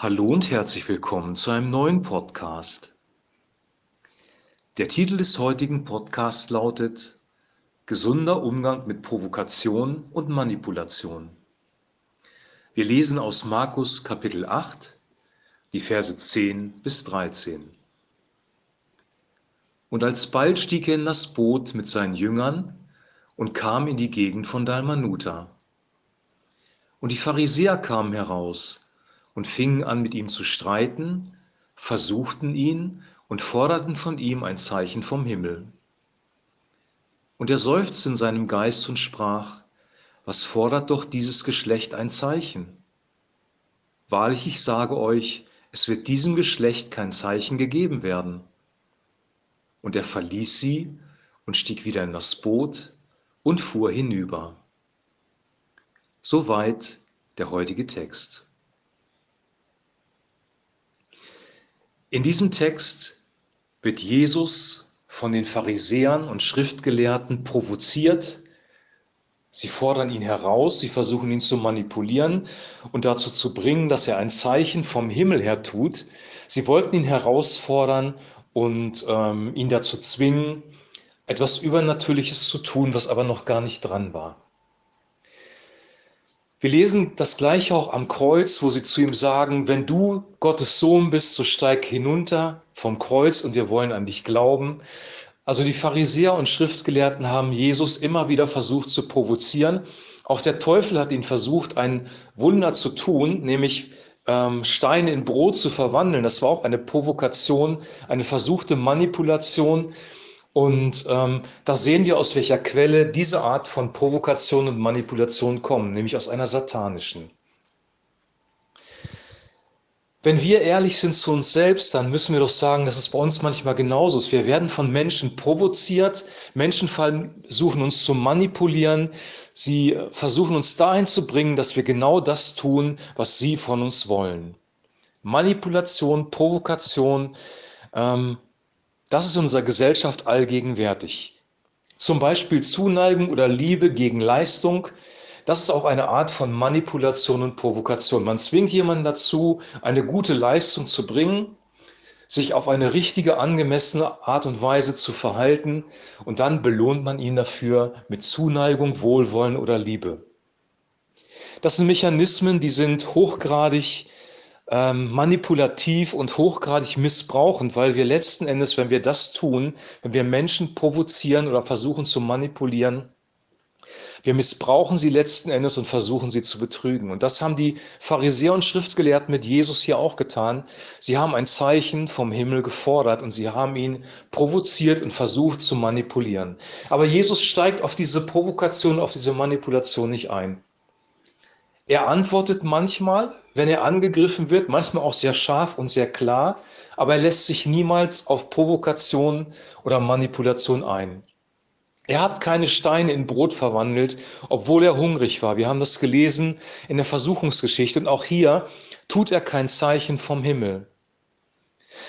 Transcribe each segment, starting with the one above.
Hallo und herzlich willkommen zu einem neuen Podcast. Der Titel des heutigen Podcasts lautet Gesunder Umgang mit Provokation und Manipulation. Wir lesen aus Markus Kapitel 8, die Verse 10 bis 13. Und alsbald stieg er in das Boot mit seinen Jüngern und kam in die Gegend von Dalmanuta. Und die Pharisäer kamen heraus und fingen an, mit ihm zu streiten, versuchten ihn und forderten von ihm ein Zeichen vom Himmel. Und er seufzte in seinem Geist und sprach, was fordert doch dieses Geschlecht ein Zeichen? Wahrlich, ich sage euch, es wird diesem Geschlecht kein Zeichen gegeben werden. Und er verließ sie und stieg wieder in das Boot und fuhr hinüber. Soweit der heutige Text. In diesem Text wird Jesus von den Pharisäern und Schriftgelehrten provoziert. Sie fordern ihn heraus, sie versuchen ihn zu manipulieren und dazu zu bringen, dass er ein Zeichen vom Himmel her tut. Sie wollten ihn herausfordern und ähm, ihn dazu zwingen, etwas Übernatürliches zu tun, was aber noch gar nicht dran war. Wir lesen das gleiche auch am Kreuz, wo sie zu ihm sagen, wenn du Gottes Sohn bist, so steig hinunter vom Kreuz und wir wollen an dich glauben. Also die Pharisäer und Schriftgelehrten haben Jesus immer wieder versucht zu provozieren. Auch der Teufel hat ihn versucht, ein Wunder zu tun, nämlich ähm, Steine in Brot zu verwandeln. Das war auch eine Provokation, eine versuchte Manipulation. Und ähm, da sehen wir, aus welcher Quelle diese Art von Provokation und Manipulation kommen, nämlich aus einer satanischen. Wenn wir ehrlich sind zu uns selbst, dann müssen wir doch sagen, dass es bei uns manchmal genauso ist. Wir werden von Menschen provoziert, Menschen versuchen uns zu manipulieren, sie versuchen uns dahin zu bringen, dass wir genau das tun, was sie von uns wollen. Manipulation, Provokation, ähm, das ist in unserer Gesellschaft allgegenwärtig. Zum Beispiel Zuneigung oder Liebe gegen Leistung, das ist auch eine Art von Manipulation und Provokation. Man zwingt jemanden dazu, eine gute Leistung zu bringen, sich auf eine richtige, angemessene Art und Weise zu verhalten und dann belohnt man ihn dafür mit Zuneigung, Wohlwollen oder Liebe. Das sind Mechanismen, die sind hochgradig ähm, manipulativ und hochgradig missbrauchend, weil wir letzten Endes, wenn wir das tun, wenn wir Menschen provozieren oder versuchen zu manipulieren, wir missbrauchen sie letzten Endes und versuchen sie zu betrügen. Und das haben die Pharisäer und Schriftgelehrten mit Jesus hier auch getan. Sie haben ein Zeichen vom Himmel gefordert und sie haben ihn provoziert und versucht zu manipulieren. Aber Jesus steigt auf diese Provokation, auf diese Manipulation nicht ein. Er antwortet manchmal, wenn er angegriffen wird, manchmal auch sehr scharf und sehr klar, aber er lässt sich niemals auf Provokation oder Manipulation ein. Er hat keine Steine in Brot verwandelt, obwohl er hungrig war. Wir haben das gelesen in der Versuchungsgeschichte und auch hier tut er kein Zeichen vom Himmel.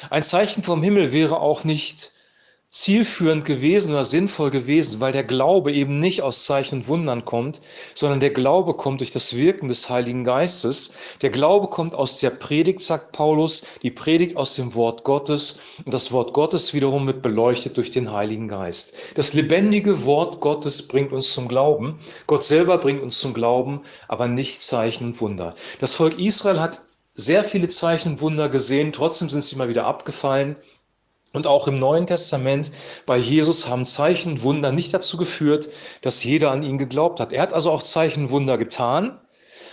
Ein Zeichen vom Himmel wäre auch nicht zielführend gewesen oder sinnvoll gewesen, weil der Glaube eben nicht aus Zeichen und Wundern kommt, sondern der Glaube kommt durch das Wirken des Heiligen Geistes. Der Glaube kommt aus der Predigt, sagt Paulus, die Predigt aus dem Wort Gottes und das Wort Gottes wiederum wird beleuchtet durch den Heiligen Geist. Das lebendige Wort Gottes bringt uns zum Glauben. Gott selber bringt uns zum Glauben, aber nicht Zeichen und Wunder. Das Volk Israel hat sehr viele Zeichen und Wunder gesehen, trotzdem sind sie mal wieder abgefallen. Und auch im Neuen Testament bei Jesus haben Zeichen und Wunder nicht dazu geführt, dass jeder an ihn geglaubt hat. Er hat also auch Zeichen und Wunder getan,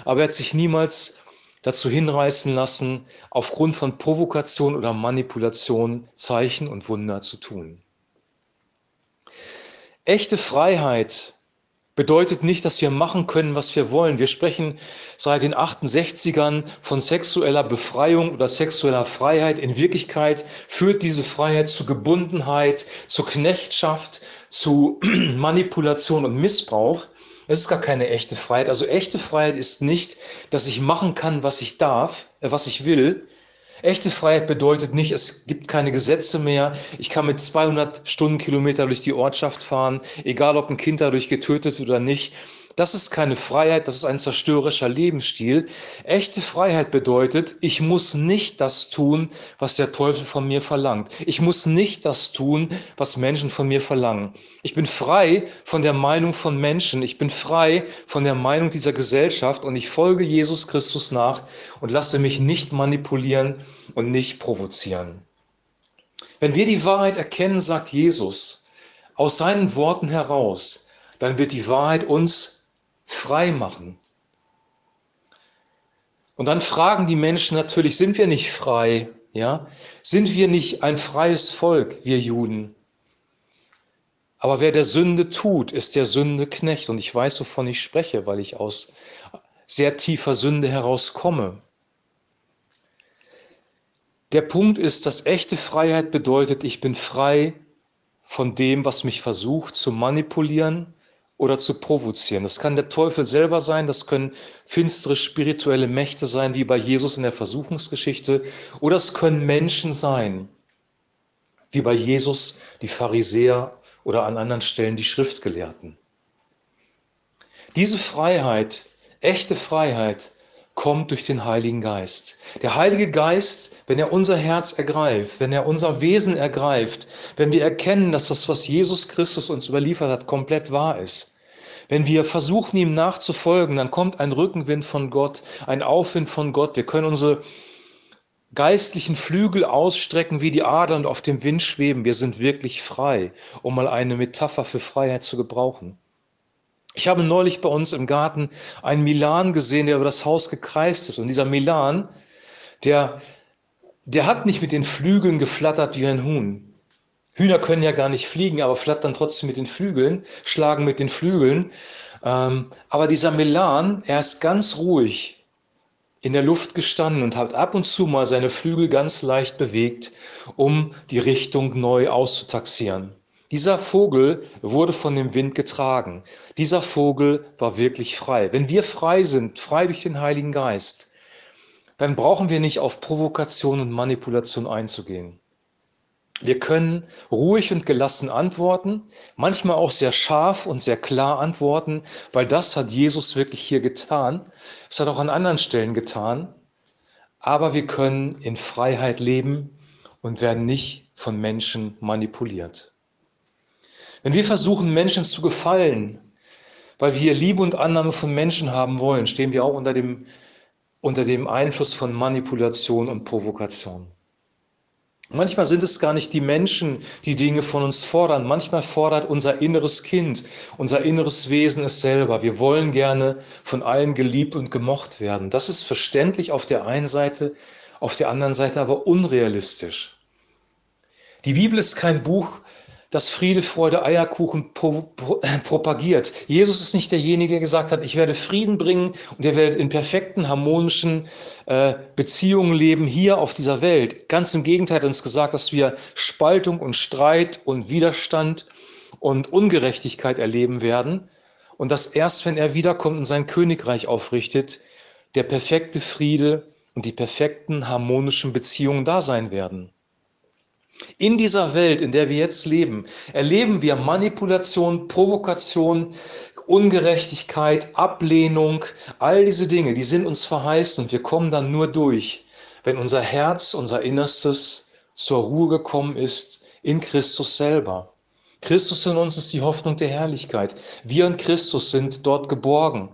aber er hat sich niemals dazu hinreißen lassen, aufgrund von Provokation oder Manipulation Zeichen und Wunder zu tun. Echte Freiheit bedeutet nicht, dass wir machen können, was wir wollen. Wir sprechen seit den 68ern von sexueller Befreiung oder sexueller Freiheit. In Wirklichkeit führt diese Freiheit zu Gebundenheit, zu Knechtschaft, zu Manipulation und Missbrauch. Es ist gar keine echte Freiheit. Also echte Freiheit ist nicht, dass ich machen kann, was ich darf, äh, was ich will, Echte Freiheit bedeutet nicht, es gibt keine Gesetze mehr. Ich kann mit 200 Stundenkilometer durch die Ortschaft fahren, egal ob ein Kind dadurch getötet oder nicht. Das ist keine Freiheit, das ist ein zerstörerischer Lebensstil. Echte Freiheit bedeutet, ich muss nicht das tun, was der Teufel von mir verlangt. Ich muss nicht das tun, was Menschen von mir verlangen. Ich bin frei von der Meinung von Menschen. Ich bin frei von der Meinung dieser Gesellschaft und ich folge Jesus Christus nach und lasse mich nicht manipulieren und nicht provozieren. Wenn wir die Wahrheit erkennen, sagt Jesus, aus seinen Worten heraus, dann wird die Wahrheit uns frei machen. Und dann fragen die Menschen natürlich, sind wir nicht frei? Ja? Sind wir nicht ein freies Volk, wir Juden? Aber wer der Sünde tut, ist der Sünde Knecht. Und ich weiß, wovon ich spreche, weil ich aus sehr tiefer Sünde herauskomme. Der Punkt ist, dass echte Freiheit bedeutet, ich bin frei von dem, was mich versucht zu manipulieren, oder zu provozieren. Das kann der Teufel selber sein, das können finstere spirituelle Mächte sein, wie bei Jesus in der Versuchungsgeschichte, oder es können Menschen sein, wie bei Jesus die Pharisäer oder an anderen Stellen die Schriftgelehrten. Diese Freiheit, echte Freiheit, kommt durch den Heiligen Geist. Der Heilige Geist, wenn er unser Herz ergreift, wenn er unser Wesen ergreift, wenn wir erkennen, dass das, was Jesus Christus uns überliefert hat, komplett wahr ist, wenn wir versuchen, ihm nachzufolgen, dann kommt ein Rückenwind von Gott, ein Aufwind von Gott. Wir können unsere geistlichen Flügel ausstrecken wie die Adler und auf dem Wind schweben. Wir sind wirklich frei, um mal eine Metapher für Freiheit zu gebrauchen. Ich habe neulich bei uns im Garten einen Milan gesehen, der über das Haus gekreist ist. Und dieser Milan, der, der hat nicht mit den Flügeln geflattert wie ein Huhn. Hühner können ja gar nicht fliegen, aber flattern trotzdem mit den Flügeln, schlagen mit den Flügeln. Ähm, aber dieser Milan, er ist ganz ruhig in der Luft gestanden und hat ab und zu mal seine Flügel ganz leicht bewegt, um die Richtung neu auszutaxieren. Dieser Vogel wurde von dem Wind getragen. Dieser Vogel war wirklich frei. Wenn wir frei sind, frei durch den Heiligen Geist, dann brauchen wir nicht auf Provokation und Manipulation einzugehen. Wir können ruhig und gelassen antworten, manchmal auch sehr scharf und sehr klar antworten, weil das hat Jesus wirklich hier getan. Es hat auch an anderen Stellen getan. Aber wir können in Freiheit leben und werden nicht von Menschen manipuliert. Wenn wir versuchen, Menschen zu gefallen, weil wir Liebe und Annahme von Menschen haben wollen, stehen wir auch unter dem, unter dem Einfluss von Manipulation und Provokation. Manchmal sind es gar nicht die Menschen, die Dinge von uns fordern. Manchmal fordert unser inneres Kind, unser inneres Wesen es selber. Wir wollen gerne von allen geliebt und gemocht werden. Das ist verständlich auf der einen Seite, auf der anderen Seite aber unrealistisch. Die Bibel ist kein Buch, das Friede, Freude, Eierkuchen pro, pro, äh, propagiert. Jesus ist nicht derjenige, der gesagt hat, ich werde Frieden bringen und ihr werdet in perfekten, harmonischen äh, Beziehungen leben hier auf dieser Welt. Ganz im Gegenteil hat uns gesagt, dass wir Spaltung und Streit und Widerstand und Ungerechtigkeit erleben werden und dass erst, wenn er wiederkommt und sein Königreich aufrichtet, der perfekte Friede und die perfekten harmonischen Beziehungen da sein werden. In dieser Welt, in der wir jetzt leben, erleben wir Manipulation, Provokation, Ungerechtigkeit, Ablehnung, all diese Dinge, die sind uns verheißen und wir kommen dann nur durch, wenn unser Herz, unser Innerstes zur Ruhe gekommen ist in Christus selber. Christus in uns ist die Hoffnung der Herrlichkeit. Wir in Christus sind dort geborgen.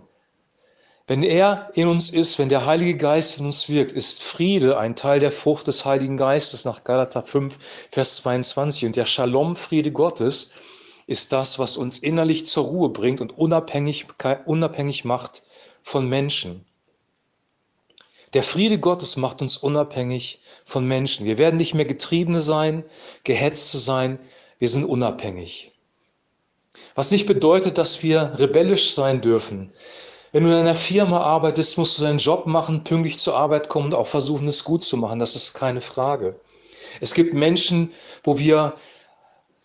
Wenn er in uns ist, wenn der Heilige Geist in uns wirkt, ist Friede ein Teil der Frucht des Heiligen Geistes nach Galater 5, Vers 22. Und der Shalom-Friede Gottes ist das, was uns innerlich zur Ruhe bringt und unabhängig, unabhängig macht von Menschen. Der Friede Gottes macht uns unabhängig von Menschen. Wir werden nicht mehr Getriebene sein, Gehetzte sein, wir sind unabhängig. Was nicht bedeutet, dass wir rebellisch sein dürfen. Wenn du in einer Firma arbeitest, musst du deinen Job machen, pünktlich zur Arbeit kommen und auch versuchen, es gut zu machen. Das ist keine Frage. Es gibt Menschen, wo wir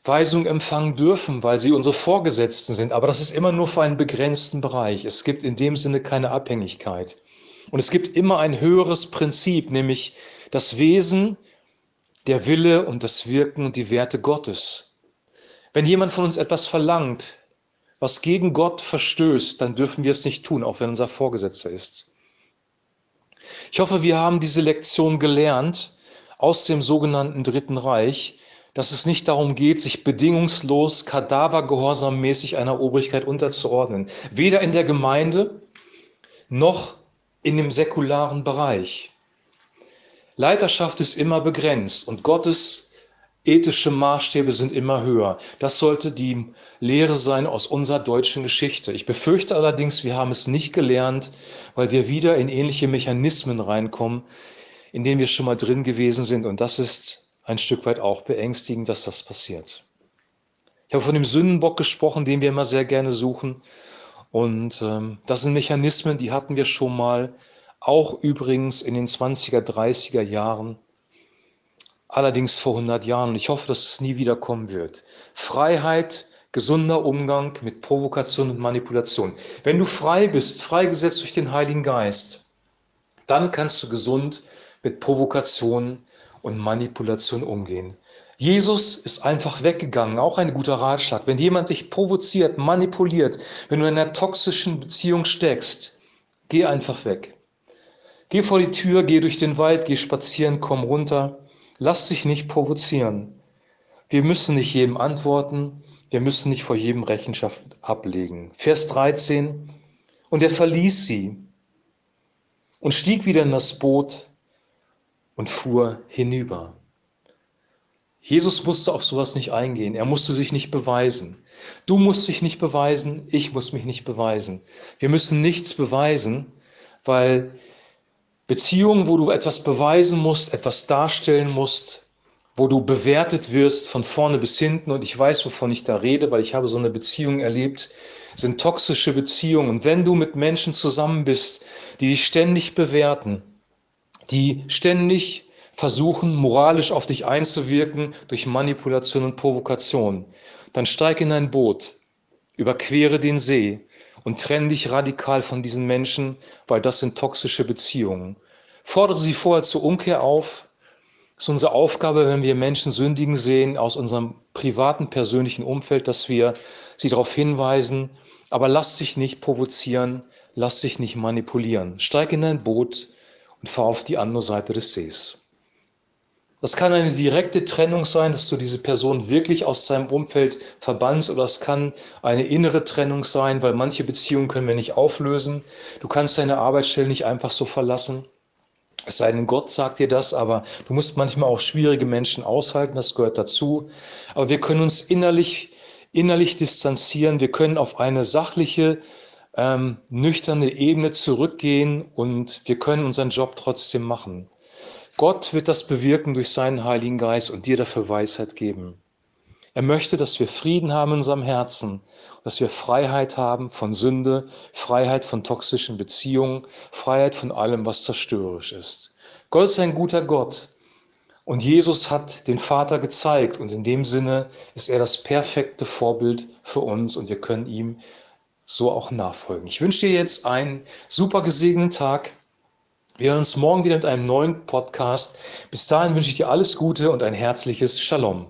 Weisung empfangen dürfen, weil sie unsere Vorgesetzten sind. Aber das ist immer nur für einen begrenzten Bereich. Es gibt in dem Sinne keine Abhängigkeit. Und es gibt immer ein höheres Prinzip, nämlich das Wesen, der Wille und das Wirken und die Werte Gottes. Wenn jemand von uns etwas verlangt, was gegen Gott verstößt, dann dürfen wir es nicht tun, auch wenn unser Vorgesetzter ist. Ich hoffe, wir haben diese Lektion gelernt aus dem sogenannten Dritten Reich, dass es nicht darum geht, sich bedingungslos, kadavergehorsammäßig einer Obrigkeit unterzuordnen. Weder in der Gemeinde noch in dem säkularen Bereich. Leiterschaft ist immer begrenzt und Gottes ethische Maßstäbe sind immer höher. Das sollte die Lehre sein aus unserer deutschen Geschichte. Ich befürchte allerdings, wir haben es nicht gelernt, weil wir wieder in ähnliche Mechanismen reinkommen, in denen wir schon mal drin gewesen sind. Und das ist ein Stück weit auch beängstigend, dass das passiert. Ich habe von dem Sündenbock gesprochen, den wir immer sehr gerne suchen. Und ähm, das sind Mechanismen, die hatten wir schon mal, auch übrigens in den 20er, 30er Jahren, allerdings vor 100 Jahren. Und ich hoffe, dass es nie wieder kommen wird. Freiheit, gesunder Umgang mit Provokation und Manipulation. Wenn du frei bist, freigesetzt durch den Heiligen Geist, dann kannst du gesund mit Provokation und Manipulation umgehen. Jesus ist einfach weggegangen, auch ein guter Ratschlag. Wenn jemand dich provoziert, manipuliert, wenn du in einer toxischen Beziehung steckst, geh einfach weg. Geh vor die Tür, geh durch den Wald, geh spazieren, komm runter. Lass dich nicht provozieren. Wir müssen nicht jedem antworten, wir müssen nicht vor jedem Rechenschaft ablegen. Vers 13. Und er verließ sie und stieg wieder in das Boot und fuhr hinüber. Jesus musste auf sowas nicht eingehen. Er musste sich nicht beweisen. Du musst dich nicht beweisen. Ich muss mich nicht beweisen. Wir müssen nichts beweisen, weil Beziehungen, wo du etwas beweisen musst, etwas darstellen musst, wo du bewertet wirst von vorne bis hinten und ich weiß, wovon ich da rede, weil ich habe so eine Beziehung erlebt, sind toxische Beziehungen. Und wenn du mit Menschen zusammen bist, die dich ständig bewerten, die ständig versuchen, moralisch auf dich einzuwirken durch Manipulation und Provokation. Dann steig in ein Boot, überquere den See und trenne dich radikal von diesen Menschen, weil das sind toxische Beziehungen. Fordere sie vorher zur Umkehr auf. Das ist unsere Aufgabe, wenn wir Menschen sündigen sehen aus unserem privaten, persönlichen Umfeld, dass wir sie darauf hinweisen. Aber lass dich nicht provozieren, lass dich nicht manipulieren. Steig in ein Boot und fahr auf die andere Seite des Sees. Das kann eine direkte Trennung sein, dass du diese Person wirklich aus deinem Umfeld verbannst, oder es kann eine innere Trennung sein, weil manche Beziehungen können wir nicht auflösen. Du kannst deine Arbeitsstelle nicht einfach so verlassen. Es sei denn, Gott sagt dir das, aber du musst manchmal auch schwierige Menschen aushalten, das gehört dazu. Aber wir können uns innerlich, innerlich distanzieren, wir können auf eine sachliche, ähm, nüchterne Ebene zurückgehen und wir können unseren Job trotzdem machen. Gott wird das bewirken durch seinen Heiligen Geist und dir dafür Weisheit geben. Er möchte, dass wir Frieden haben in unserem Herzen, dass wir Freiheit haben von Sünde, Freiheit von toxischen Beziehungen, Freiheit von allem, was zerstörerisch ist. Gott ist ein guter Gott und Jesus hat den Vater gezeigt und in dem Sinne ist er das perfekte Vorbild für uns und wir können ihm so auch nachfolgen. Ich wünsche dir jetzt einen super gesegneten Tag. Wir hören uns morgen wieder mit einem neuen Podcast. Bis dahin wünsche ich dir alles Gute und ein herzliches Shalom.